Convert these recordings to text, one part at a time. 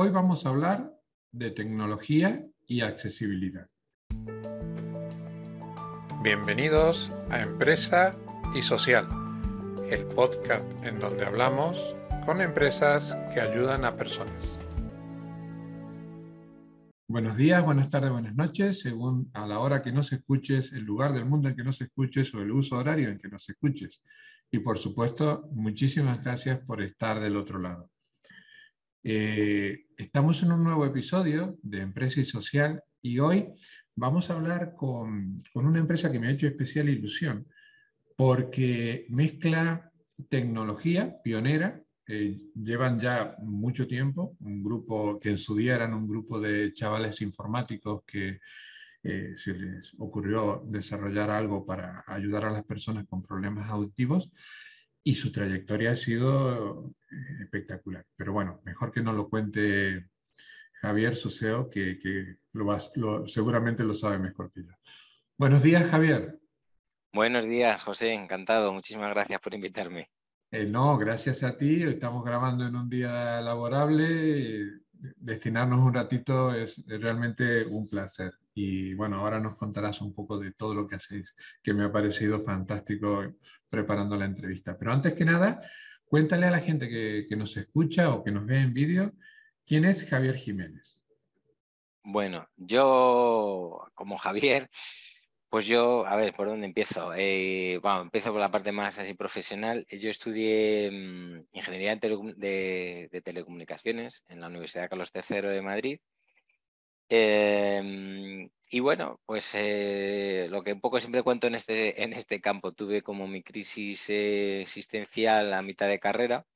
Hoy vamos a hablar de tecnología y accesibilidad. Bienvenidos a Empresa y Social, el podcast en donde hablamos con empresas que ayudan a personas. Buenos días, buenas tardes, buenas noches, según a la hora que nos escuches, el lugar del mundo en que nos escuches o el uso horario en que nos escuches. Y por supuesto, muchísimas gracias por estar del otro lado. Eh, estamos en un nuevo episodio de Empresa y Social y hoy vamos a hablar con, una empresa que me ha hecho especial ilusión porque mezcla tecnología pionera, eh, llevan ya mucho tiempo, un grupo que en su día eran un grupo de chavales informáticos que eh, se les ocurrió desarrollar algo para ayudar a las personas con problemas auditivos y su trayectoria ha sido espectacular. Pero bueno, mejor que no lo cuente Javier Suseo, que, seguramente lo sabe mejor que yo. Buenos días, Javier. Buenos días, José, encantado. Muchísimas gracias por invitarme. Eh, no, gracias a ti. Estamos grabando en un día laborable. Destinarnos un ratito es realmente un placer. Y bueno, ahora nos contarás un poco de todo lo que hacéis, que me ha parecido fantástico preparando la entrevista. Pero antes que nada, cuéntale a la gente que, nos escucha o que nos ve en vídeo, ¿quién es Javier Jiménez? Bueno, yo como Javier, pues yo, a ver, ¿por dónde empiezo? Eh, bueno, empiezo por la parte más así profesional. Yo estudié mm, Ingeniería de, Telecomunicaciones en la Universidad Carlos III de Madrid Em, y bueno, pues eh, lo que un poco siempre cuento en este, en este campo, tuve como mi crisis eh, existencial a mitad de carrera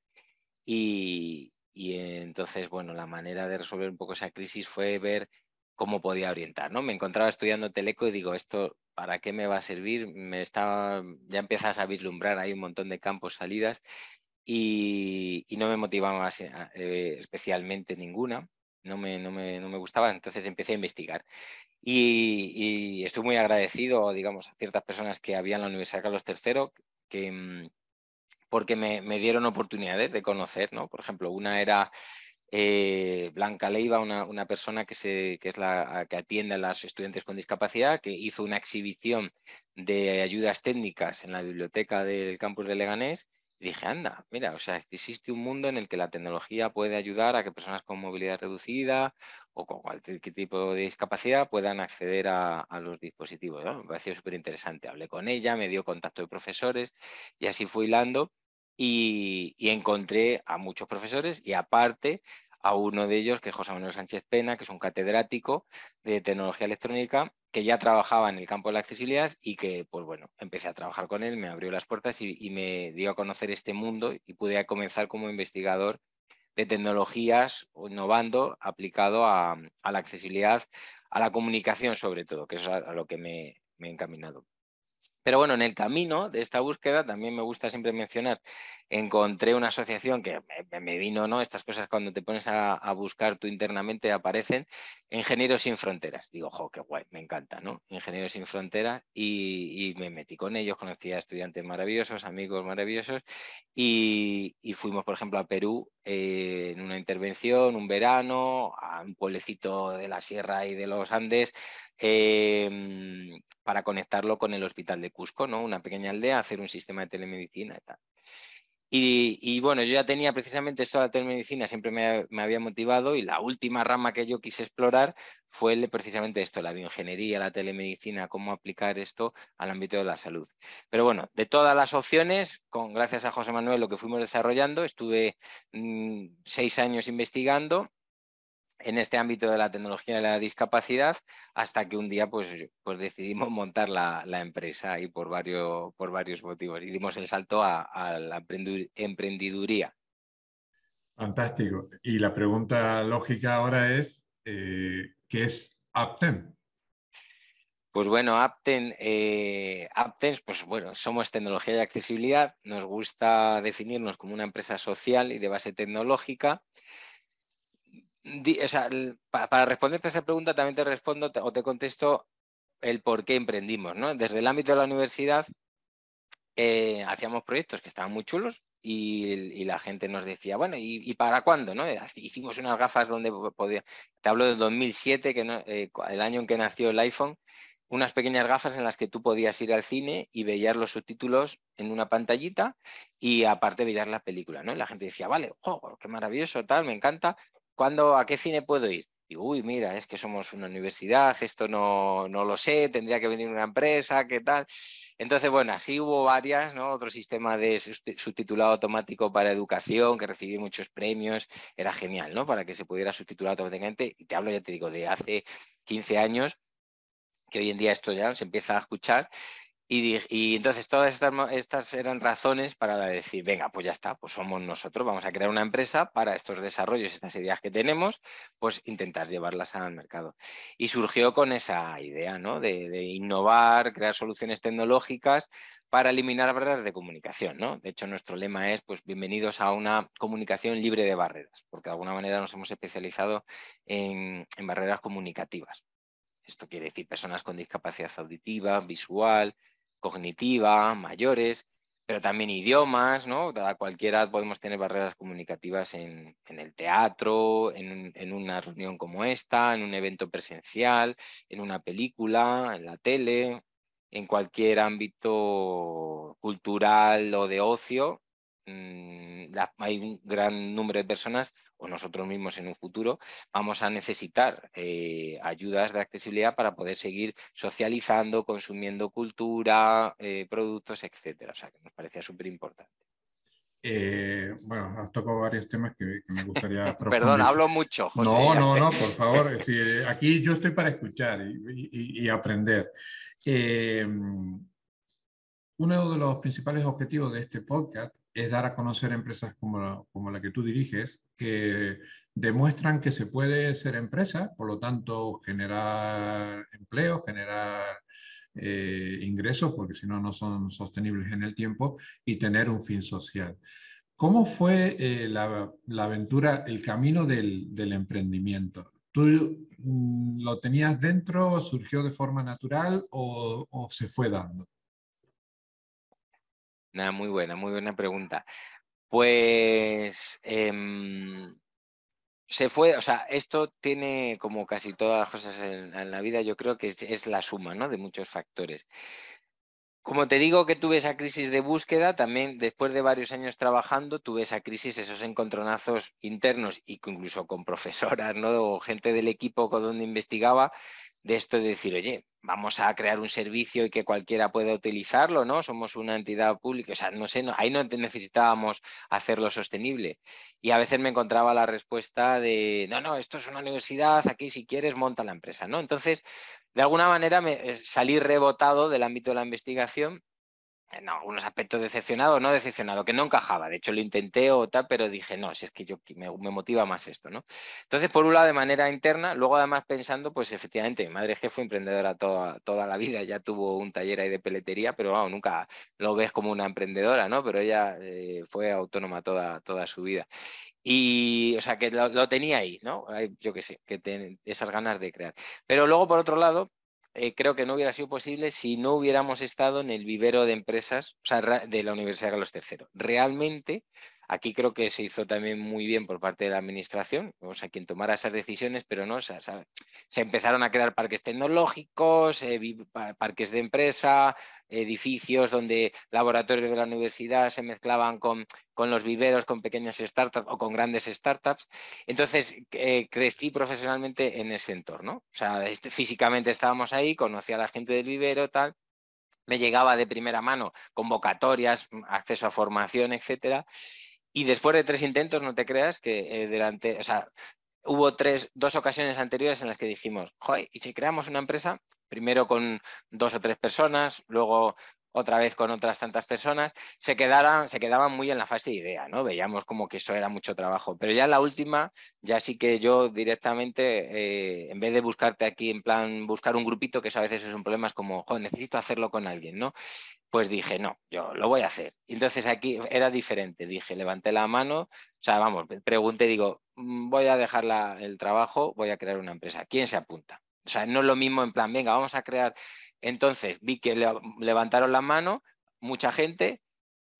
y, entonces, bueno, la manera de resolver un poco esa crisis fue ver cómo podía orientar, ¿no? Me encontraba estudiando teleco y digo, ¿esto para qué me va a servir? Me estaba, ya empiezas a vislumbrar, hay un montón de campos, salidas y, no me motivaba eh, especialmente ninguna no me, no me, no me gustaba, entonces empecé a investigar. Y, estoy muy agradecido, digamos, a ciertas personas que había en la Universidad Carlos III, que, mm, porque me, me dieron oportunidades de conocer, ¿no? Por ejemplo, una era eh, Blanca Leiva, una, una, persona que, se, que es la que atiende a los estudiantes con discapacidad, que hizo una exhibición de ayudas técnicas en la biblioteca del campus de Leganés dije, anda, mira, o sea, existe un mundo en el que la tecnología puede ayudar a que personas con movilidad reducida o con cualquier tipo de discapacidad puedan acceder a, los dispositivos. Me pareció súper interesante. Hablé con ella, me dio contacto de profesores y así fui hilando y, y encontré a muchos profesores y aparte a uno de ellos, que es José Manuel Sánchez Pena, que es un catedrático de tecnología electrónica, que ya trabajaba en el campo de la accesibilidad y que, pues bueno, empecé a trabajar con él, me abrió las puertas y, me dio a conocer este mundo y pude comenzar como investigador de tecnologías, innovando, aplicado a, la accesibilidad, a la comunicación sobre todo, que es a, lo que me, me he encaminado. Pero bueno, en el camino de esta búsqueda también me gusta siempre mencionar, encontré una asociación que me, vino, ¿no? Estas cosas cuando te pones a, buscar tú internamente aparecen, Ingenieros sin Fronteras. Digo, jo, qué guay, me encanta, ¿no? Ingenieros sin Fronteras y, me metí con ellos, conocí a estudiantes maravillosos, amigos maravillosos y, fuimos, por ejemplo, a Perú eh, en una intervención, un verano, a un pueblecito de la sierra y de los Andes, Em, para conectarlo con el hospital de Cusco, ¿no? Una pequeña aldea, hacer un sistema de telemedicina y tal. Y, bueno, yo ya tenía precisamente esto de la telemedicina, siempre me, había motivado y la última rama que yo quise explorar fue precisamente esto, la bioingeniería, la telemedicina, cómo aplicar esto al ámbito de la salud. Pero bueno, de todas las opciones, con gracias a José Manuel lo que fuimos desarrollando, estuve mm, seis años investigando en este ámbito de la tecnología de la discapacidad hasta que un día pues, pues decidimos montar la, empresa y por varios, por varios motivos y dimos el salto a, la emprendiduría. Fantástico. Y la pregunta lógica ahora es, eh, ¿qué es Apten? Pues bueno, Apten, eh, pues bueno, somos tecnología y accesibilidad. Nos gusta definirnos como una empresa social y de base tecnológica para, responderte a esa pregunta también te respondo o te contesto el por qué emprendimos. ¿no? Desde el ámbito de la universidad eh, hacíamos proyectos que estaban muy chulos, y, la gente nos decía, bueno, ¿y, para cuándo? ¿no? Hicimos unas gafas donde podía, te hablo de 2007, que eh, el año en que nació el iPhone, unas pequeñas gafas en las que tú podías ir al cine y veías los subtítulos en una pantallita y aparte veías la película, ¿no? Y la gente decía, vale, oh, qué maravilloso, tal, me encanta. ¿Cuándo, a qué cine puedo ir? uy, mira, es que somos una universidad, esto no, no lo sé, tendría que venir una empresa, ¿qué tal? Entonces, bueno, así hubo varias, ¿no? Otro sistema de subtitulado automático para educación que recibí muchos premios, era genial, ¿no? Para que se pudiera subtitular automáticamente. Y te hablo, ya te digo, de hace 15 años, que hoy en día esto ya se empieza a escuchar y, entonces todas estas, eran razones para decir, venga, pues ya está, pues somos nosotros, vamos a crear una empresa para estos desarrollos, estas ideas que tenemos, pues intentar llevarlas al mercado. Y surgió con esa idea, ¿no? De, innovar, crear soluciones tecnológicas para eliminar barreras de comunicación, ¿no? De hecho, nuestro lema es, pues, bienvenidos a una comunicación libre de barreras, porque de alguna manera nos hemos especializado en barreras comunicativas. Esto quiere decir personas con discapacidad auditiva, visual, cognitiva, mayores, pero también idiomas, ¿no? Cualquiera podemos tener barreras comunicativas en, el teatro, en, una reunión como esta, en un evento presencial, en una película, en la tele, en cualquier ámbito cultural o de ocio. Mm, hay un gran número de personas o nosotros mismos en un futuro, vamos a necesitar eh, ayudas de accesibilidad para poder seguir socializando, consumiendo cultura, eh, productos, etcétera. O sea, que nos parecía súper importante. Eh, bueno, has tocado varios temas que, me gustaría Perdón, hablo mucho, José. No, no, no, por favor. aquí yo estoy para escuchar y, aprender. uno de los principales objetivos de este podcast es dar a conocer empresas como como la que tú diriges, que demuestran que se puede ser empresa, por lo tanto generar empleo, generar eh, ingresos, porque si no, no son sostenibles en el tiempo, y tener un fin social. ¿Cómo fue eh, la, aventura, el camino del, emprendimiento? ¿Tú mm, lo tenías dentro, surgió de forma natural o, se fue dando? Nada, muy buena, muy buena pregunta. Pues em, se fue, o sea, esto tiene como casi todas las cosas en, la vida, yo creo que es, la suma, ¿no? De muchos factores. Como te digo que tuve esa crisis de búsqueda, también después de varios años trabajando, tuve esa crisis, esos encontronazos internos, incluso con profesoras, ¿no? O gente del equipo con donde investigaba, de esto de decir, oye, vamos a crear un servicio y que cualquiera pueda utilizarlo, ¿no? Somos una entidad pública, o sea, no sé, ahí no necesitábamos hacerlo sostenible. Y a veces me encontraba la respuesta de, no, no, esto es una universidad, aquí si quieres monta la empresa, ¿no? Entonces, de alguna manera me eh, salí rebotado del ámbito de la investigación en algunos aspectos decepcionado, no decepcionado, que no encajaba. De hecho, lo intenté o tal, pero dije, no, si es que yo me, motiva más esto, ¿no? Entonces, por un lado, de manera interna, luego además pensando, pues efectivamente, mi madre es que fue emprendedora toda, toda la vida, ya tuvo un taller ahí de peletería, pero vamos, nunca lo ves como una emprendedora, ¿no? Pero ella eh, fue autónoma toda, toda su vida. Y, o sea, que lo, tenía ahí, ¿no? Yo qué sé, que ten, esas ganas de crear. Pero luego, por otro lado, eh, creo que no hubiera sido posible si no hubiéramos estado en el vivero de empresas o sea, de la Universidad de Carlos III. Realmente, aquí creo que se hizo también muy bien por parte de la Administración, o sea, quien tomara esas decisiones, pero no, se empezaron a crear parques tecnológicos, eh, parques de empresa, edificios donde laboratorios de la universidad se mezclaban con, los viveros, con pequeñas startups o con grandes startups. Entonces, eh, crecí profesionalmente en ese entorno. O sea, este, físicamente estábamos ahí, conocí a la gente del vivero, tal, me llegaba de primera mano convocatorias, acceso a formación, etcétera. Y después de tres intentos, no te creas que eh, delante, o sea, hubo tres, dos ocasiones anteriores en las que dijimos, joder, y si creamos una empresa, primero con dos o tres personas, luego otra vez con otras tantas personas, se, se quedaban muy en la fase de idea, ¿no? Veíamos como que eso era mucho trabajo. Pero ya la última, ya sí que yo directamente, eh, en vez de buscarte aquí en plan, buscar un grupito, que eso a veces es un problema, es como, joder, necesito hacerlo con alguien, ¿no? Pues dije, no, yo lo voy a hacer. Entonces aquí era diferente, dije, levanté la mano, o sea, vamos, pregunté, digo, mm, voy a dejar el trabajo, voy a crear una empresa. ¿Quién se apunta? O sea, no es lo mismo en plan, venga, vamos a crear. Entonces vi que levantaron la mano mucha gente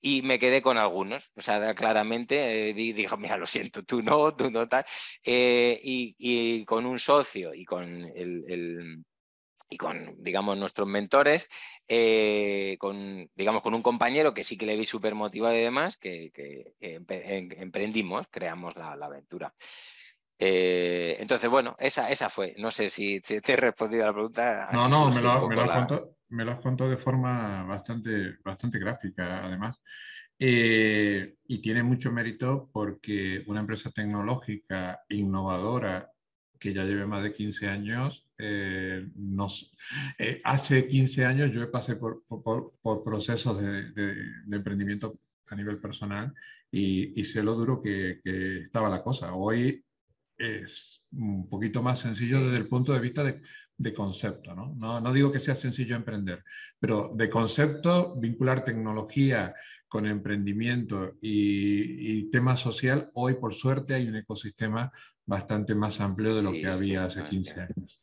y me quedé con algunos. O sea, claramente eh, dijo, mira, lo siento, tú no, tú no tal. Eh, y, con un socio y con el, y con, digamos, nuestros mentores, eh, con, digamos, con un compañero que sí que le vi súper motivado y demás, que, emprendimos, creamos la, aventura. entonces, bueno, esa, esa fue. No sé si, te he respondido a la pregunta. No, no, me lo, me, lo me lo has contado de forma bastante, bastante gráfica, además. Eh, y tiene mucho mérito porque una empresa tecnológica innovadora que ya lleve más de 15 años, eh, nos, eh, hace 15 años yo pasé por, por, por procesos de, de, emprendimiento a nivel personal y, y sé lo duro que, que, estaba la cosa. Hoy es un poquito más sencillo desde el punto de vista de de concepto. ¿no? ¿no? No, digo que sea sencillo emprender, pero de concepto, vincular tecnología con emprendimiento y, y tema social, hoy por suerte hay un ecosistema bastante más amplio de lo que había hace 15 años.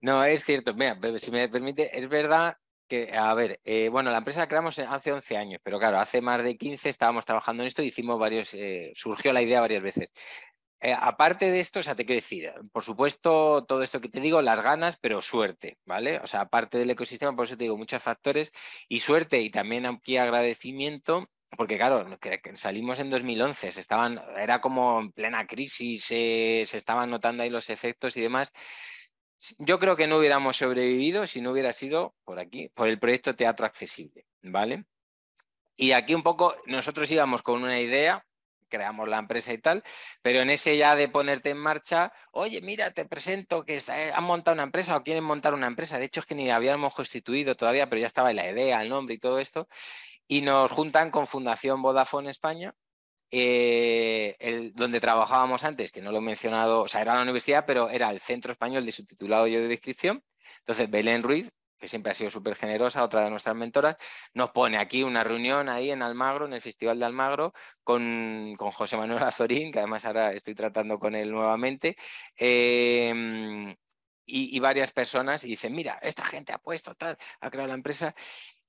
No, es cierto. Mira, si me permite, es verdad que, a ver, eh, bueno, la empresa la creamos hace 11 años, pero claro, hace más de 15 estábamos trabajando en esto y hicimos varios, eh, surgió la idea varias veces. Eh, aparte de esto, o sea, te quiero decir, por supuesto, todo esto que te digo, las ganas, pero suerte, ¿vale? O sea, aparte del ecosistema, por eso te digo, muchos factores y suerte y también aquí agradecimiento, porque claro, que, salimos en 2011, se estaban, era como en plena crisis, se estaban notando ahí los efectos y demás. Yo creo que no hubiéramos sobrevivido si no hubiera sido por aquí, por el proyecto Teatro Accesible, ¿vale? Y aquí un poco nosotros íbamos con una idea, creamos la empresa y tal, pero en ese ya de ponerte en marcha, oye, mira, te presento que eh, han montado una empresa o quieren montar una empresa, de hecho es que ni habíamos constituido todavía, pero ya estaba la idea, el nombre y todo esto, y nos juntan con Fundación Vodafone España, eh, donde trabajábamos antes, que no lo he mencionado, o sea, era la universidad, pero era el Centro Español de Subtitulado y de Descripción. Entonces, Belén Ruiz, que siempre ha sido súper generosa, otra de nuestras mentoras, nos pone aquí una reunión ahí en Almagro, en el Festival de Almagro, con, José Manuel Azorín, que además ahora estoy tratando con él nuevamente, em, y, varias personas, y dicen, mira, esta gente ha puesto tal, ha creado la empresa,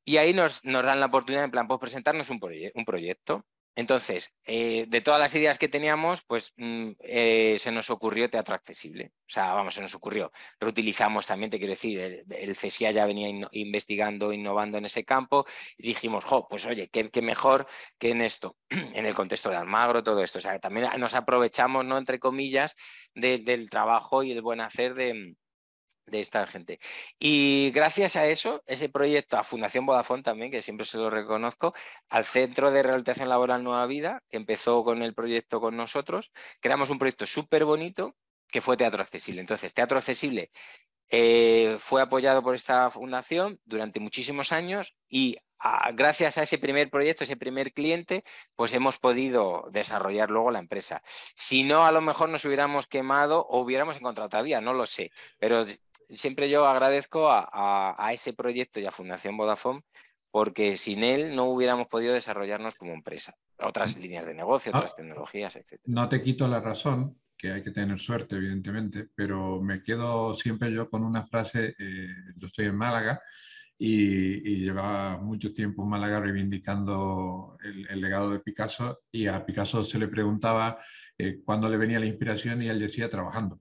y ahí nos, nos dan la oportunidad, en plan, pues presentarnos un, un proyecto. Entonces, eh, de todas las ideas que teníamos, pues mm, eh, se nos ocurrió teatro accesible. O sea, vamos, se nos ocurrió. Reutilizamos también, te quiero decir, el, CESIA ya venía investigando, innovando en ese campo y dijimos, jo, pues oye, qué, mejor que en esto, en el contexto de Almagro, todo esto. O sea, también nos aprovechamos, ¿no? Entre comillas, del trabajo y el buen hacer de, de esta gente. Y gracias a eso, ese proyecto, a Fundación Vodafone también, que siempre se lo reconozco, al Centro de Rehabilitación Laboral Nueva Vida, que empezó con el proyecto con nosotros, creamos un proyecto súper bonito que fue Teatro Accesible. Entonces, Teatro Accesible eh, fue apoyado por esta fundación durante muchísimos años y gracias a ese primer proyecto, ese primer cliente, pues hemos podido desarrollar luego la empresa. Si no, a lo mejor nos hubiéramos quemado o hubiéramos encontrado otra no lo sé, pero siempre yo agradezco a, ese proyecto y a Fundación Vodafone porque sin él no hubiéramos podido desarrollarnos como empresa. Otras líneas de negocio, otras tecnologías, etc. No te quito la razón, que hay que tener suerte, evidentemente, pero me quedo siempre yo con una frase, eh, yo estoy en Málaga y, llevaba mucho tiempo en Málaga reivindicando el, legado de Picasso y a Picasso se le preguntaba eh, cuándo le venía la inspiración y él decía trabajando.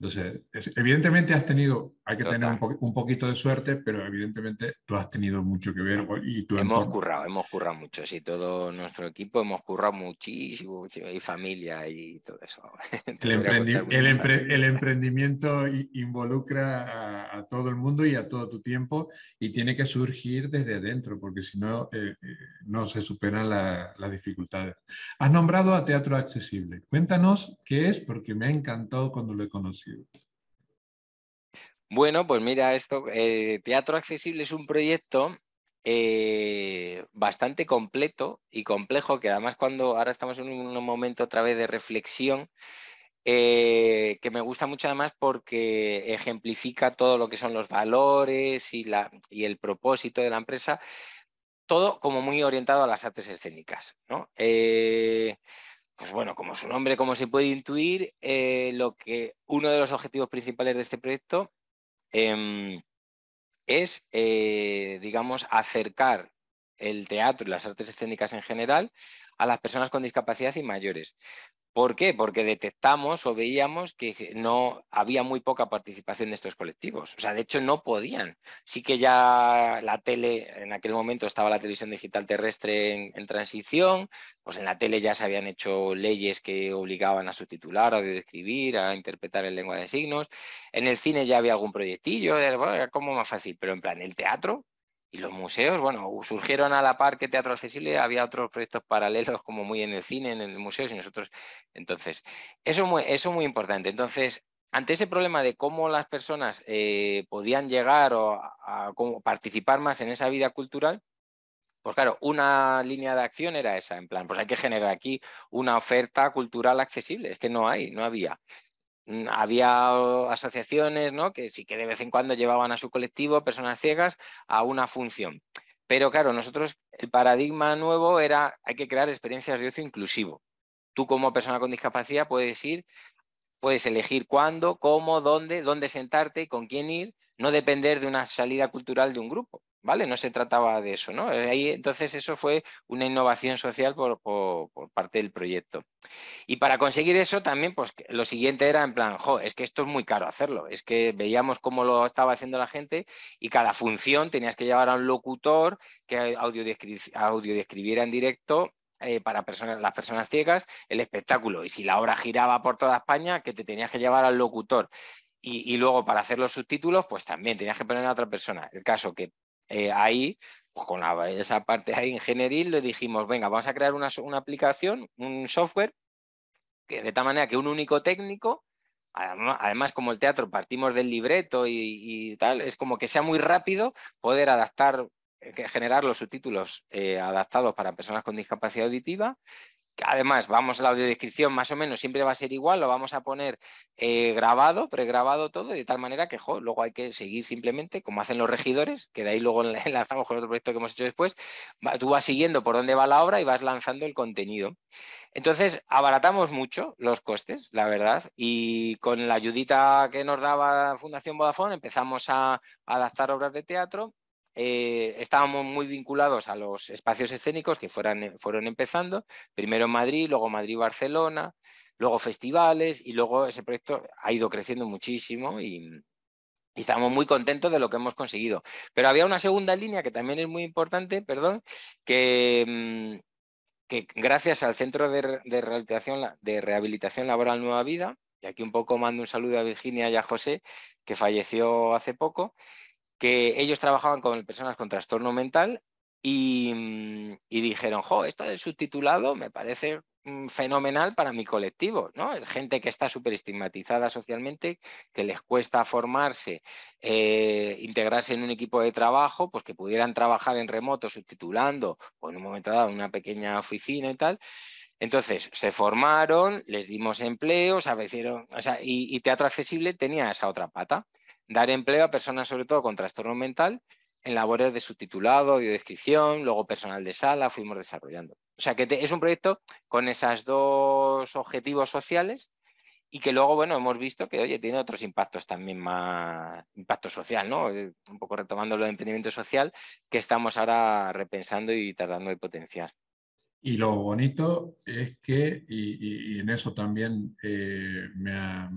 Entonces, evidentemente has tenido, hay que tener un, poquito de suerte, pero evidentemente tú has tenido mucho que ver. Y hemos currado, hemos currado mucho, sí, todo nuestro equipo hemos currado muchísimo, y familia y todo eso. el, emprendimiento involucra a, todo el mundo y a todo tu tiempo y tiene que surgir desde dentro, porque si no, eh, eh, no se superan las dificultades. Has nombrado a Teatro Accesible. Cuéntanos qué es, porque me ha encantado cuando lo he conocido. Bueno, pues mira, esto, eh, Teatro Accesible es un proyecto bastante completo y complejo, que además cuando ahora estamos en un momento otra vez de reflexión, eh, que me gusta mucho además porque ejemplifica todo lo que son los valores y, la, y el propósito de la empresa, todo como muy orientado a las artes escénicas. ¿no? Pues bueno, como su nombre, como se puede intuir, eh, lo que uno de los objetivos principales de este proyecto em, es, eh, digamos, acercar el teatro y las artes escénicas en general a las personas con discapacidad y mayores. ¿Por qué? Porque detectamos o veíamos que no había muy poca participación de estos colectivos. O sea, de hecho no podían. Sí que ya la tele, en aquel momento estaba la televisión digital terrestre en, transición, pues en la tele ya se habían hecho leyes que obligaban a subtitular, a describir, a interpretar en lengua de signos. En el cine ya había algún proyectillo, era como más fácil, pero en plan, el teatro y los museos, bueno, surgieron a la par que Teatro Accesible, había otros proyectos paralelos como muy en el cine, en el museo y nosotros. Entonces, eso muy, eso muy importante. Entonces, ante ese problema de cómo las personas eh, podían llegar o a, participar más en esa vida cultural, pues claro, una línea de acción era esa, en plan, pues hay que generar aquí una oferta cultural accesible, es que no hay, no había. Mm, había asociaciones ¿no? que sí que de vez en cuando llevaban a su colectivo personas ciegas a una función. Pero claro, nosotros el paradigma nuevo era hay que crear experiencias de ocio inclusivo. Tú como persona con discapacidad puedes ir, puedes elegir cuándo, cómo, dónde, dónde sentarte, con quién ir, no depender de una salida cultural de un grupo. ¿Vale? No se trataba de eso, ¿no? Ahí, entonces eso fue una innovación social por, parte del proyecto. Y para conseguir eso también, pues lo siguiente era en plan, jo, es que esto es muy caro hacerlo, es que veíamos cómo lo estaba haciendo la gente y cada función tenías que llevar a un locutor que audiodescribiera en directo eh, para personas, las personas ciegas el espectáculo. Y si la obra giraba por toda España, que te tenías que llevar al locutor. Y, y, luego para hacer los subtítulos, pues también tenías que poner a otra persona. El caso que eh, ahí, pues con esa parte ahí ingenieril, le dijimos, venga, vamos a crear una, aplicación, un software, que de tal manera que un único técnico, además, como el teatro partimos del libreto y, tal, es como que sea muy rápido poder adaptar, eh, generar los subtítulos eh, adaptados para personas con discapacidad auditiva Además, vamos a la audiodescripción más o menos, siempre va a ser igual, lo vamos a poner eh, grabado, pregrabado todo, de tal manera que luego hay que seguir simplemente, como hacen los regidores, que de ahí luego enlazamos con otro proyecto que hemos hecho después, tú vas siguiendo por dónde va la obra y vas lanzando el contenido. Entonces, abaratamos mucho los costes, la verdad, y con la ayudita que nos daba Fundación Vodafone empezamos a adaptar obras de teatro eh, estábamos muy vinculados a los espacios escénicos que fueran, fueron empezando, primero en Madrid, luego Madrid-Barcelona, luego festivales y luego ese proyecto ha ido creciendo muchísimo y, estamos muy contentos de lo que hemos conseguido. Pero había una segunda línea que también es muy importante, perdón, que, mm, gracias al Centro de, de, de Rehabilitación Laboral Nueva Vida, y aquí un poco mando un saludo a Virginia y a José, que falleció hace poco, que ellos trabajaban con personas con trastorno mental y, dijeron, jo, esto del subtitulado me parece mm, fenomenal para mi colectivo, ¿no? Es gente que está súper estigmatizada socialmente, que les cuesta formarse, eh, integrarse en un equipo de trabajo, pues que pudieran trabajar en remoto subtitulando o en un momento dado en una pequeña oficina y tal. Entonces, se formaron, les dimos empleos, o y, y Teatro Accesible tenía esa otra pata dar empleo a personas sobre todo con trastorno mental en labores de subtitulado, y descripción, luego personal de sala, fuimos desarrollando. O sea que es un proyecto con esos dos objetivos sociales y que luego, bueno, hemos visto que, oye, tiene otros impactos también más, impacto social, ¿no? Eh, un poco retomando lo de emprendimiento social que estamos ahora repensando y tratando de potenciar. Y lo bonito es que, y, en eso también eh, me, ha,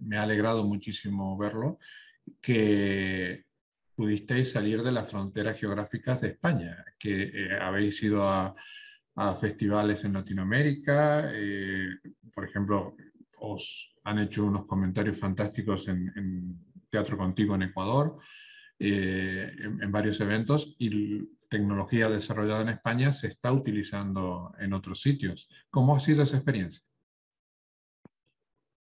me ha alegrado muchísimo verlo, que pudisteis salir de las fronteras geográficas de España, que eh, habéis ido a, festivales en Latinoamérica, eh, por ejemplo, os han hecho unos comentarios fantásticos en, Teatro Contigo en Ecuador, eh, en, en, varios eventos, y tecnología desarrollada en España se está utilizando en otros sitios. ¿Cómo ha sido esa experiencia?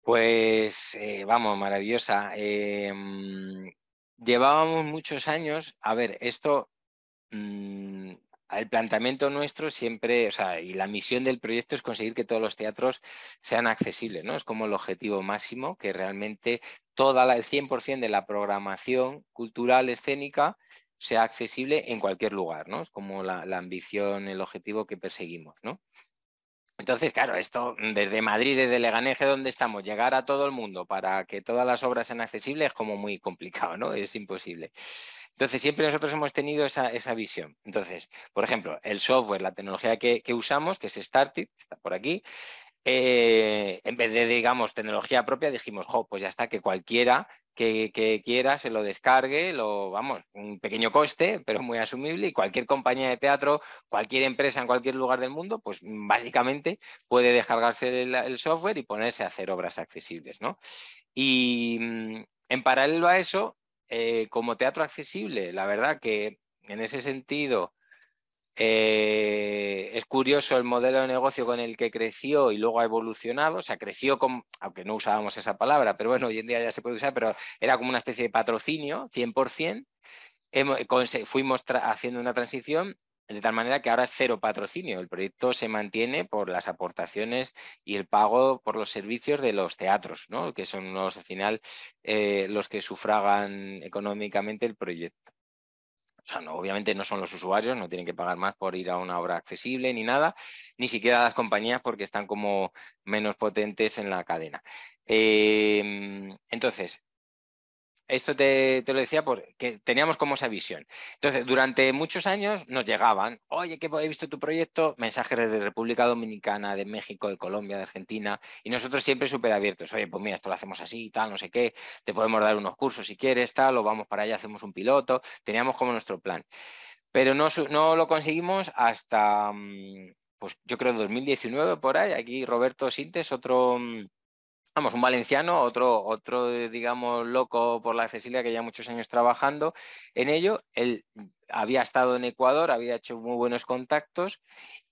Pues eh, vamos, maravillosa. Em, llevábamos muchos años, a ver, esto, mm, el planteamiento nuestro siempre, o sea, y la misión del proyecto es conseguir que todos los teatros sean accesibles, ¿no? Es como el objetivo máximo, que realmente toda la, el 100% de la programación cultural escénica sea accesible en cualquier lugar, ¿no? Es como la, la ambición, el objetivo que perseguimos, ¿no? Entonces, claro, esto desde Madrid, desde Leganés, donde estamos, llegar a todo el mundo para que todas las obras sean accesibles es como muy complicado, ¿no? Es imposible. Entonces, siempre nosotros hemos tenido esa, visión. Entonces, por ejemplo, el software, la tecnología que, usamos, que es Startit, está por aquí, eh, en vez de, digamos, tecnología propia, dijimos, jo, pues ya está, que cualquiera que, quiera se lo descargue, lo, vamos, un pequeño coste, pero muy asumible, y cualquier compañía de teatro, cualquier empresa en cualquier lugar del mundo, pues básicamente puede descargarse el, software y ponerse a hacer obras accesibles, ¿no? Y mm, en paralelo a eso, eh, como teatro accesible, la verdad que en ese sentido eh, es curioso el modelo de negocio con el que creció y luego ha evolucionado. O sea, creció con, aunque no usábamos esa palabra, pero bueno, hoy en día ya se puede usar, pero era como una especie de patrocinio, 100%. fuimos haciendo una transición de tal manera que ahora es cero patrocinio. El proyecto se mantiene por las aportaciones y el pago por los servicios de los teatros, ¿no? que son los, al final eh, los que sufragan económicamente el proyecto. O sea, no, obviamente no son los usuarios, no tienen que pagar más por ir a una obra accesible ni nada, ni siquiera las compañías porque están como menos potentes en la cadena. Em, entonces, esto te, lo decía porque teníamos como esa visión. Entonces, durante muchos años nos llegaban, oye, que he visto tu proyecto, mensajes de República Dominicana, de México, de Colombia, de Argentina, y nosotros siempre súper abiertos, oye, pues mira, esto lo hacemos así, tal, no sé qué, te podemos dar unos cursos si quieres, tal, o vamos para allá, hacemos un piloto, teníamos como nuestro plan. Pero no, no lo conseguimos hasta, mm, pues yo creo 2019 por ahí, aquí Roberto Sintes, otro mm, un valenciano, otro, otro, digamos, loco por la accesibilidad que ya muchos años trabajando en ello. Él había estado en Ecuador, había hecho muy buenos contactos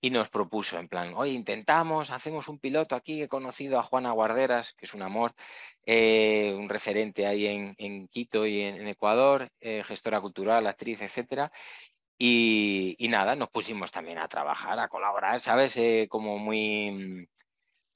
y nos propuso en plan, oye, intentamos, hacemos un piloto aquí, he conocido a Juana Guarderas, que es un amor, eh, un referente ahí en, Quito y en, Ecuador, eh, gestora cultural, actriz, etcétera. Y, nada, nos pusimos también a trabajar, a colaborar, ¿sabes? Eh, como muy,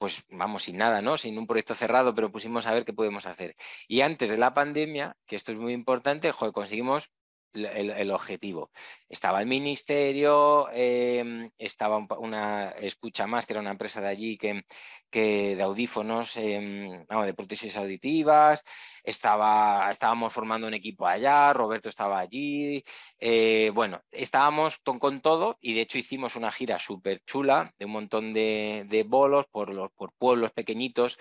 pues vamos, sin nada, ¿no? Sin un proyecto cerrado, pero pusimos a ver qué podemos hacer. Y antes de la pandemia, que esto es muy importante, joder, conseguimos el, objetivo. Estaba el ministerio, em, estaba una escucha más, que era una empresa de allí que, que de audífonos, em, de prótesis auditivas, estaba, estábamos formando un equipo allá, Roberto estaba allí, eh, bueno, estábamos con, todo y de hecho hicimos una gira súper chula de un montón de, bolos por, los, por pueblos pequeñitos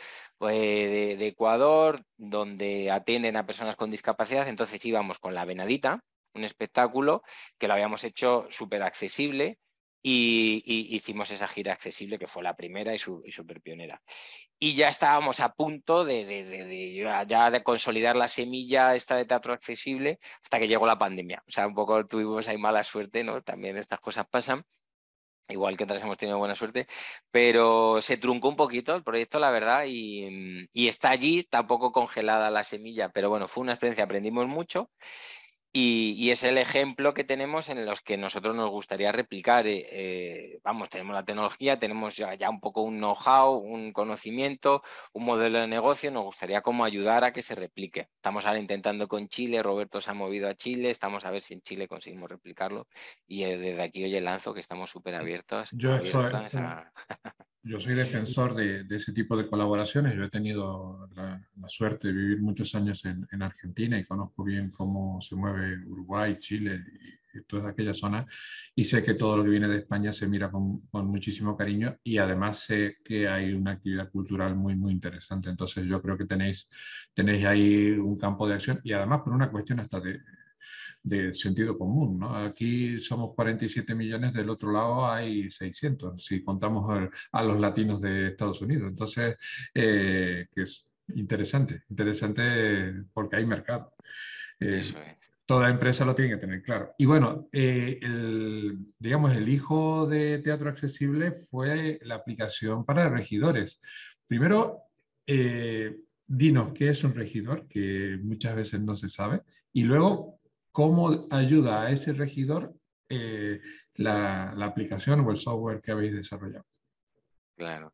de, de Ecuador, donde atienden a personas con discapacidad, entonces íbamos con la venadita, un espectáculo que lo habíamos hecho súper accesible y, hicimos esa gira accesible que fue la primera y súper pionera. Y ya estábamos a punto de, ya de consolidar la semilla esta de teatro accesible hasta que llegó la pandemia. O sea, un poco tuvimos ahí mala suerte, ¿no? También estas cosas pasan igual que otras hemos tenido buena suerte, pero se truncó un poquito el proyecto, la verdad, y, y, está allí, tampoco congelada la semilla, pero bueno, fue una experiencia, aprendimos mucho y, es el ejemplo que tenemos en los que nosotros nos gustaría replicar. Eh, eh, vamos, tenemos la tecnología, tenemos ya, un poco un know-how, un conocimiento, un modelo de negocio, nos gustaría como ayudar a que se replique. Estamos ahora intentando con Chile, Roberto se ha movido a Chile, estamos a ver si en Chile conseguimos replicarlo y eh, desde aquí oye lanzo que estamos súper abiertos. Yo, yo soy defensor de, ese tipo de colaboraciones. Yo he tenido la, suerte de vivir muchos años en, en Argentina y conozco bien cómo se mueve Uruguay, Chile y, toda aquella zona, y sé que todo lo que viene de España se mira con, muchísimo cariño y además sé que hay una actividad cultural muy, muy interesante. Entonces yo creo que tenéis, tenéis ahí un campo de acción y además por una cuestión hasta de, de sentido común. ¿no? Aquí somos 47 millones, del otro lado hay 600, si contamos a, los latinos de Estados Unidos. Entonces, eh, que es interesante, interesante porque hay mercado. Eh, Eso es toda empresa lo tiene que tener claro. Y bueno, eh, el, digamos, el hijo de Teatro Accesible fue la aplicación para regidores. Primero, eh, dinos qué es un regidor, que muchas veces no se sabe, y luego, cómo ayuda a ese regidor eh, la, aplicación o el software que habéis desarrollado. Claro.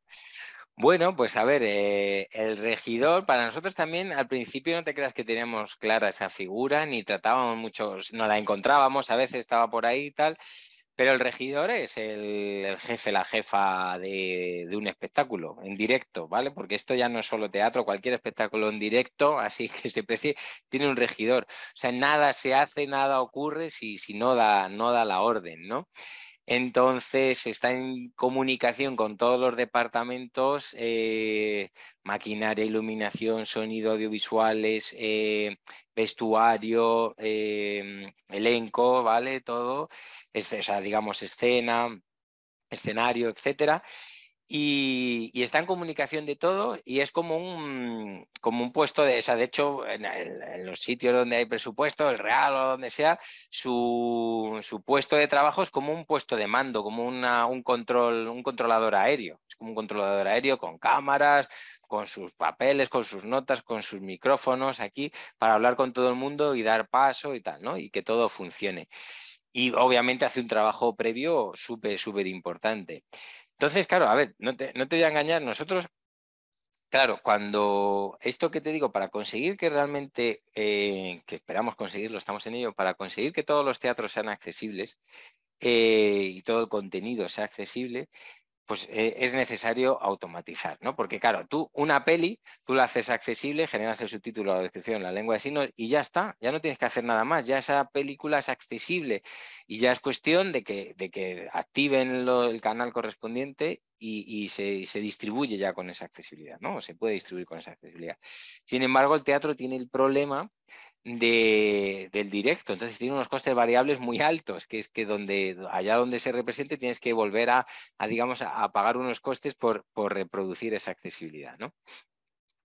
Bueno, pues a ver, eh, el regidor, para nosotros también al principio no te creas que teníamos clara esa figura, ni tratábamos mucho, no la encontrábamos, a veces estaba por ahí y tal, Pero el regidor es el, jefe, la jefa de, un espectáculo en directo, ¿vale? Porque esto ya no es solo teatro, cualquier espectáculo en directo, así que se precie, tiene un regidor. O sea, nada se hace, nada ocurre si, si no, da, no da la orden, ¿no? Entonces está en comunicación con todos los departamentos, eh, maquinaria, iluminación, sonido, audiovisuales, eh, vestuario, eh, elenco, ¿vale? Todo, o sea, digamos, escena, escenario, etcétera y, está en comunicación de todo y es como un, como un puesto de, esa de hecho, en, los sitios donde hay presupuesto, el real o donde sea, su, su, puesto de trabajo es como un puesto de mando, como un, control, un controlador aéreo, es como un controlador aéreo con cámaras, con sus papeles, con sus notas, con sus micrófonos aquí, para hablar con todo el mundo y dar paso y tal, ¿no? Y que todo funcione. Y obviamente hace un trabajo previo súper, súper importante. Entonces, claro, a ver, no te, voy a engañar, nosotros, claro, cuando esto que te digo, para conseguir que realmente, eh, que esperamos conseguirlo, estamos en ello, para conseguir que todos los teatros sean accesibles eh, y todo el contenido sea accesible, pues eh, es necesario automatizar, ¿no? Porque claro, tú una peli, tú la haces accesible, generas el subtítulo, la descripción, la lengua de signos y ya está, ya no tienes que hacer nada más, ya esa película es accesible y ya es cuestión de que, de que activen el canal correspondiente y, se, se, distribuye ya con esa accesibilidad, ¿no? Se puede distribuir con esa accesibilidad. Sin embargo, el teatro tiene el problema de, del directo. Entonces tiene unos costes variables muy altos, que es que donde allá donde se represente tienes que volver a, digamos, a, pagar unos costes por, por, reproducir esa accesibilidad, ¿no?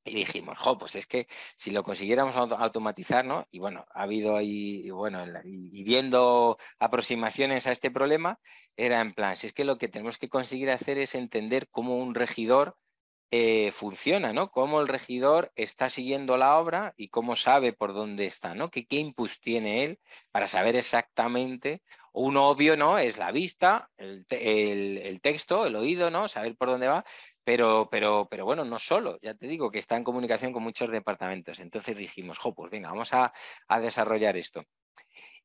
Y dijimos, jo, pues es que si lo consiguiéramos automatizar, ¿no? Y bueno, ha habido ahí, bueno, y viendo aproximaciones a este problema, era en plan, si es que lo que tenemos que conseguir hacer es entender cómo un regidor eh, funciona, ¿no? Cómo el regidor está siguiendo la obra y cómo sabe por dónde está, ¿no? ¿Qué, qué inputs tiene él para saber exactamente? Un obvio, ¿no? Es la vista, el, texto, el oído, ¿no? Saber por dónde va, pero, pero, pero bueno, no solo, ya te digo que está en comunicación con muchos departamentos. Entonces dijimos, jo, pues venga, vamos a, a desarrollar esto.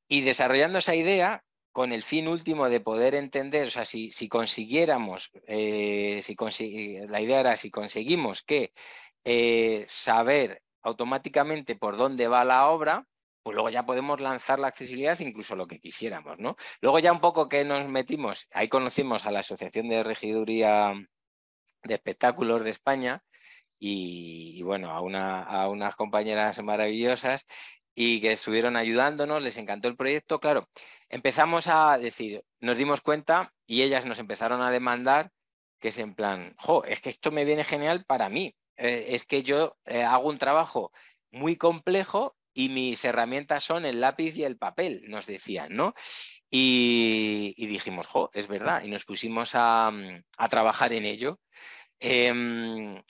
Y desarrollando esa idea, con el fin último de poder entender, o sea, si, consiguiéramos, eh, si la idea era si conseguimos que eh, saber automáticamente por dónde va la obra, pues luego ya podemos lanzar la accesibilidad incluso lo que quisiéramos, ¿no? Luego ya un poco que nos metimos, ahí conocimos a la Asociación de Regiduría de Espectáculos de España y, bueno, a unas compañeras maravillosas y que estuvieron ayudándonos, les encantó el proyecto. Claro, empezamos a decir, nos dimos cuenta y ellas nos empezaron a demandar que es en plan, jo, es que esto me viene genial para mí. Eh, es que yo eh, hago un trabajo muy complejo y mis herramientas son el lápiz y el papel, nos decían, ¿no? Y, dijimos, jo, es verdad, y nos pusimos a, trabajar en ello. Em,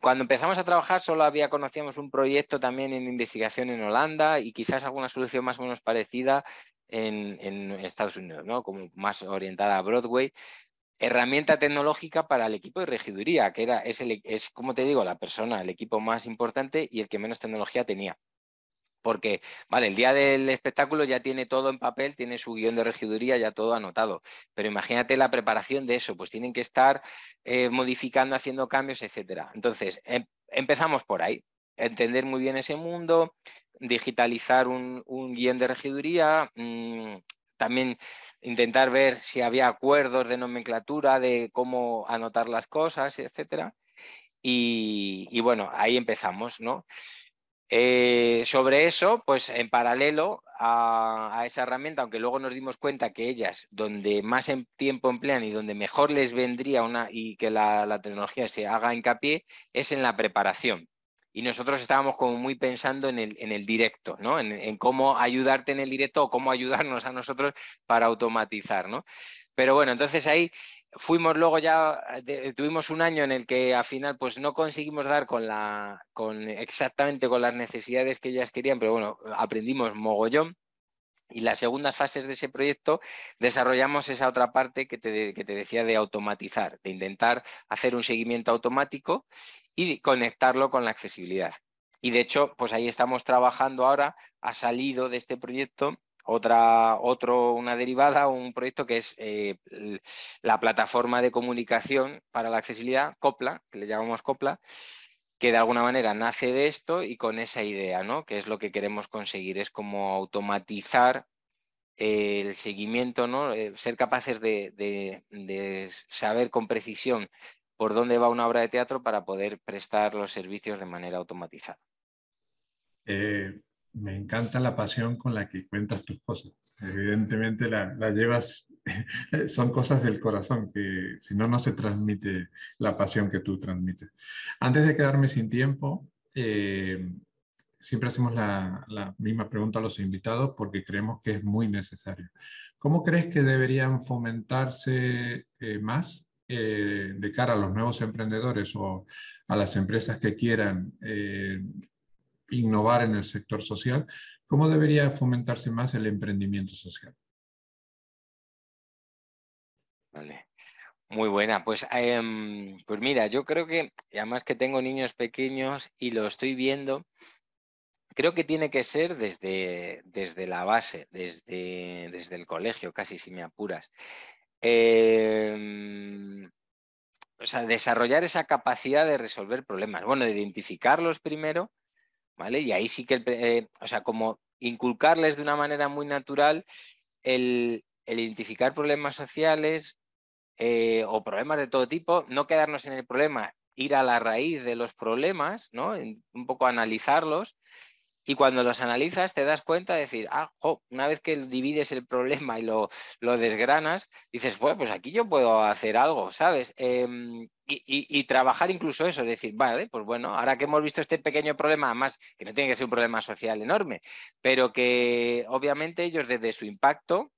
cuando empezamos a trabajar solo había conocíamos un proyecto también en investigación en Holanda y quizás alguna solución más o menos parecida en, Estados Unidos, ¿no? como más orientada a Broadway. Herramienta tecnológica para el equipo de regiduría, que era, es, es, como te digo, la persona, el equipo más importante y el que menos tecnología tenía porque, vale, el día del espectáculo ya tiene todo en papel, tiene su guion de regiduría ya todo anotado, pero imagínate la preparación de eso, pues tienen que estar eh, modificando, haciendo cambios, etcétera. Entonces, em, empezamos por ahí, entender muy bien ese mundo, digitalizar un, guion de regiduría, mm, también intentar ver si había acuerdos de nomenclatura, de cómo anotar las cosas, etcétera. Y, bueno, ahí empezamos, ¿no? Eh, sobre eso, pues en paralelo a, esa herramienta, aunque luego nos dimos cuenta que ellas, donde más tiempo emplean y donde mejor les vendría una y que la, tecnología se haga hincapié, es en la preparación. Y nosotros estábamos como muy pensando en el, directo, ¿no? En, cómo ayudarte en el directo o cómo ayudarnos a nosotros para automatizar, ¿no? Pero bueno, entonces ahí fuimos luego ya, tuvimos un año en el que al final pues no conseguimos dar con la, con exactamente con las necesidades que ellas querían, pero bueno, aprendimos mogollón. Y las segundas fases de ese proyecto desarrollamos esa otra parte que te, que te decía de automatizar, de intentar hacer un seguimiento automático y conectarlo con la accesibilidad. Y de hecho, pues ahí estamos trabajando ahora, ha salido de este proyecto otra, otro, una derivada, un proyecto que es eh, la plataforma de comunicación para la accesibilidad, COPLA, que le llamamos COPLA, que de alguna manera nace de esto y con esa idea, ¿no? Que es lo que queremos conseguir, es como automatizar el seguimiento, ¿no? Eh, ser capaces de, saber con precisión por dónde va una obra de teatro para poder prestar los servicios de manera automatizada. Eh, me encanta la pasión con la que cuentas tus cosas. Evidentemente la, llevas, son cosas del corazón, que si no, no se transmite la pasión que tú transmites. Antes de quedarme sin tiempo, eh, siempre hacemos la, misma pregunta a los invitados porque creemos que es muy necesario. ¿Cómo crees que deberían fomentarse eh, más eh, de cara a los nuevos emprendedores o a las empresas que quieran innovar en el sector social, ¿cómo debería fomentarse más el emprendimiento social? Vale. Muy buena, pues, em, pues mira, yo creo que, además que tengo niños pequeños y lo estoy viendo, creo que tiene que ser desde, desde la base, desde, desde el colegio, casi si me apuras. Em, o sea, desarrollar esa capacidad de resolver problemas. Bueno, de identificarlos primero y ahí sí que, eh, o sea, como inculcarles de una manera muy natural el, identificar problemas sociales eh, o problemas de todo tipo, no quedarnos en el problema, ir a la raíz de los problemas, ¿no? Un poco analizarlos y cuando los analizas te das cuenta de decir, ah, una vez que divides el problema y lo, desgranas, dices, bueno, pues aquí yo puedo hacer algo, ¿sabes? Em, y, trabajar incluso eso, decir, vale, pues bueno, ahora que hemos visto este pequeño problema, además que no tiene que ser un problema social enorme, pero que obviamente ellos desde su impacto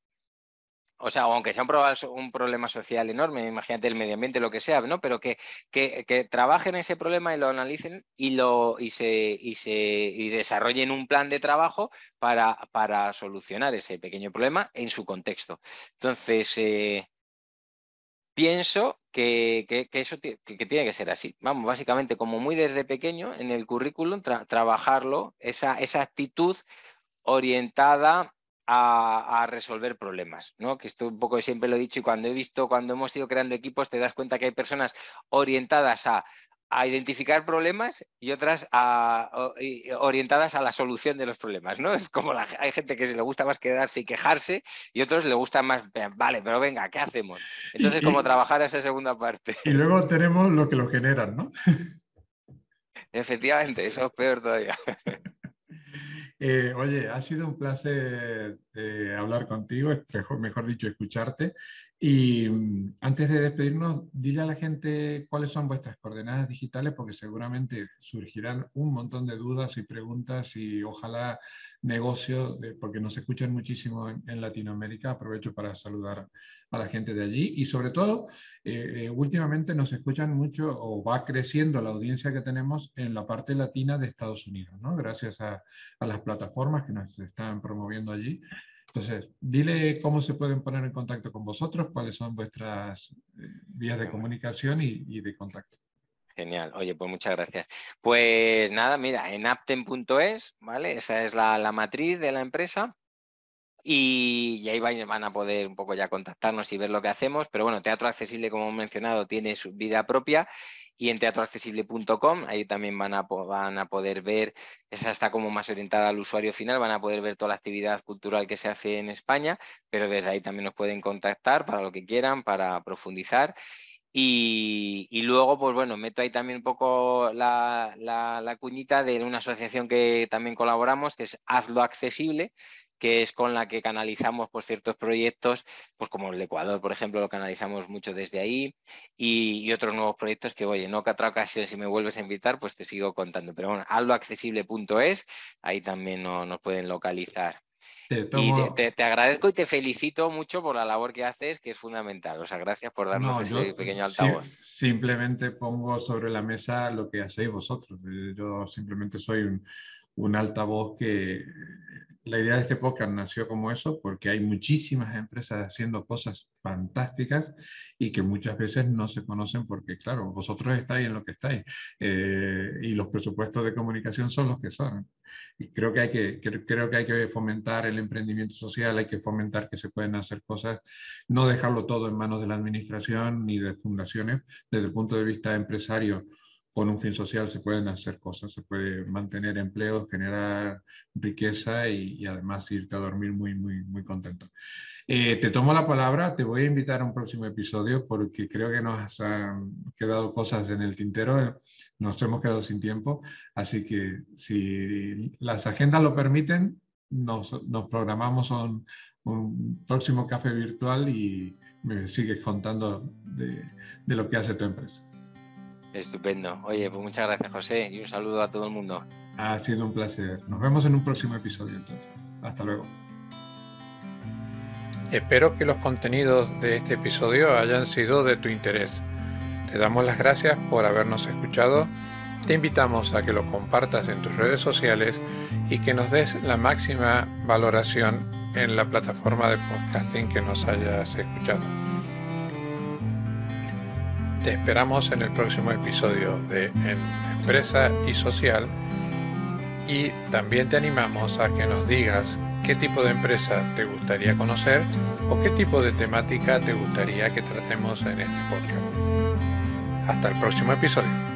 o sea, aunque sea un, problema social enorme, imagínate el medio ambiente, lo que sea, ¿no? Pero que, que, trabajen ese problema y lo analicen y, lo, y, se, y, se, y desarrollen un plan de trabajo para, para solucionar ese pequeño problema en su contexto. Entonces, eh, pienso que, eso que, tiene que ser así. Vamos, básicamente, como muy desde pequeño en el currículum, trabajarlo, esa, esa actitud orientada a, resolver problemas, ¿no? Que esto un poco siempre lo he dicho y cuando he visto, cuando hemos ido creando equipos, te das cuenta que hay personas orientadas a, identificar problemas y otras orientadas a la solución de los problemas, ¿no? Es como la, hay gente que se le gusta más quedarse y quejarse y otros le gusta más, vale, pero venga, ¿qué hacemos? Entonces, como trabajar esa segunda parte. Y luego tenemos lo que lo generan, ¿no? Efectivamente, eso es peor todavía. Eh, oye, ha sido un placer eh, hablar contigo, mejor, mejor, dicho, escucharte. Y mm, antes de despedirnos, dile a la gente cuáles son vuestras coordenadas digitales, porque seguramente surgirán un montón de dudas y preguntas y ojalá negocio, porque nos escuchan muchísimo en, Latinoamérica. Aprovecho para saludar a la gente de allí y sobre todo, eh, últimamente nos escuchan mucho o va creciendo la audiencia que tenemos en la parte latina de Estados Unidos, ¿no? gracias a, a las plataformas que nos están promoviendo allí. Entonces, dile cómo se pueden poner en contacto con vosotros, cuáles son vuestras eh, vías de comunicación y, de contacto. Genial. Oye, pues muchas gracias. Pues nada, mira, en apten.es, ¿vale? Esa es la, matriz de la empresa. Y, ahí van, a poder un poco ya contactarnos y ver lo que hacemos. Pero bueno, Teatro Accesible, como he mencionado, tiene su vida propia y en teatroaccesible.com, ahí también van a, van a poder ver, esa está como más orientada al usuario final, van a poder ver toda la actividad cultural que se hace en España, pero desde ahí también nos pueden contactar para lo que quieran, para profundizar. Y, luego, pues bueno, meto ahí también un poco la, la, la, cuñita de una asociación que también colaboramos, que es Hazlo Accesible, que es con la que canalizamos pues, ciertos proyectos, pues como el Ecuador, por ejemplo, lo canalizamos mucho desde ahí, y, otros nuevos proyectos que, oye, no que otra ocasión, si me vuelves a invitar, pues te sigo contando. Pero bueno, aldoaccesible.es, ahí también nos pueden localizar. Y te, agradezco y te felicito mucho por la labor que haces, que es fundamental. O sea, gracias por darnos ese pequeño altavoz. simplemente pongo sobre la mesa lo que hacéis vosotros. Yo simplemente soy un, un altavoz que la idea de este podcast nació como eso, porque hay muchísimas empresas haciendo cosas fantásticas y que muchas veces no se conocen porque, claro, vosotros estáis en lo que estáis eh, y los presupuestos de comunicación son los que son. Y creo que, hay que, creo que hay que fomentar el emprendimiento social, hay que fomentar que se pueden hacer cosas, no dejarlo todo en manos de la administración ni de fundaciones, desde el punto de vista empresario con un fin social se pueden hacer cosas, se puede mantener empleos, generar riqueza y, además irte a dormir muy, muy, muy contento. Eh, te tomo la palabra, te voy a invitar a un próximo episodio porque creo que nos han quedado cosas en el tintero, nos hemos quedado sin tiempo, así que si las agendas lo permiten, nos, programamos un, próximo café virtual y me sigues contando de lo que hace tu empresa. Estupendo. Oye, pues muchas gracias, José, y un saludo a todo el mundo. Ha sido un placer. Nos vemos en un próximo episodio entonces. Hasta luego. Espero que los contenidos de este episodio hayan sido de tu interés. Te damos las gracias por habernos escuchado. Te invitamos a que lo compartas en tus redes sociales y que nos des la máxima valoración en la plataforma de podcasting que nos hayas escuchado. Te esperamos en el próximo episodio de Empresa y Social y también te animamos a que nos digas qué tipo de empresa te gustaría conocer o qué tipo de temática te gustaría que tratemos en este podcast. Hasta el próximo episodio.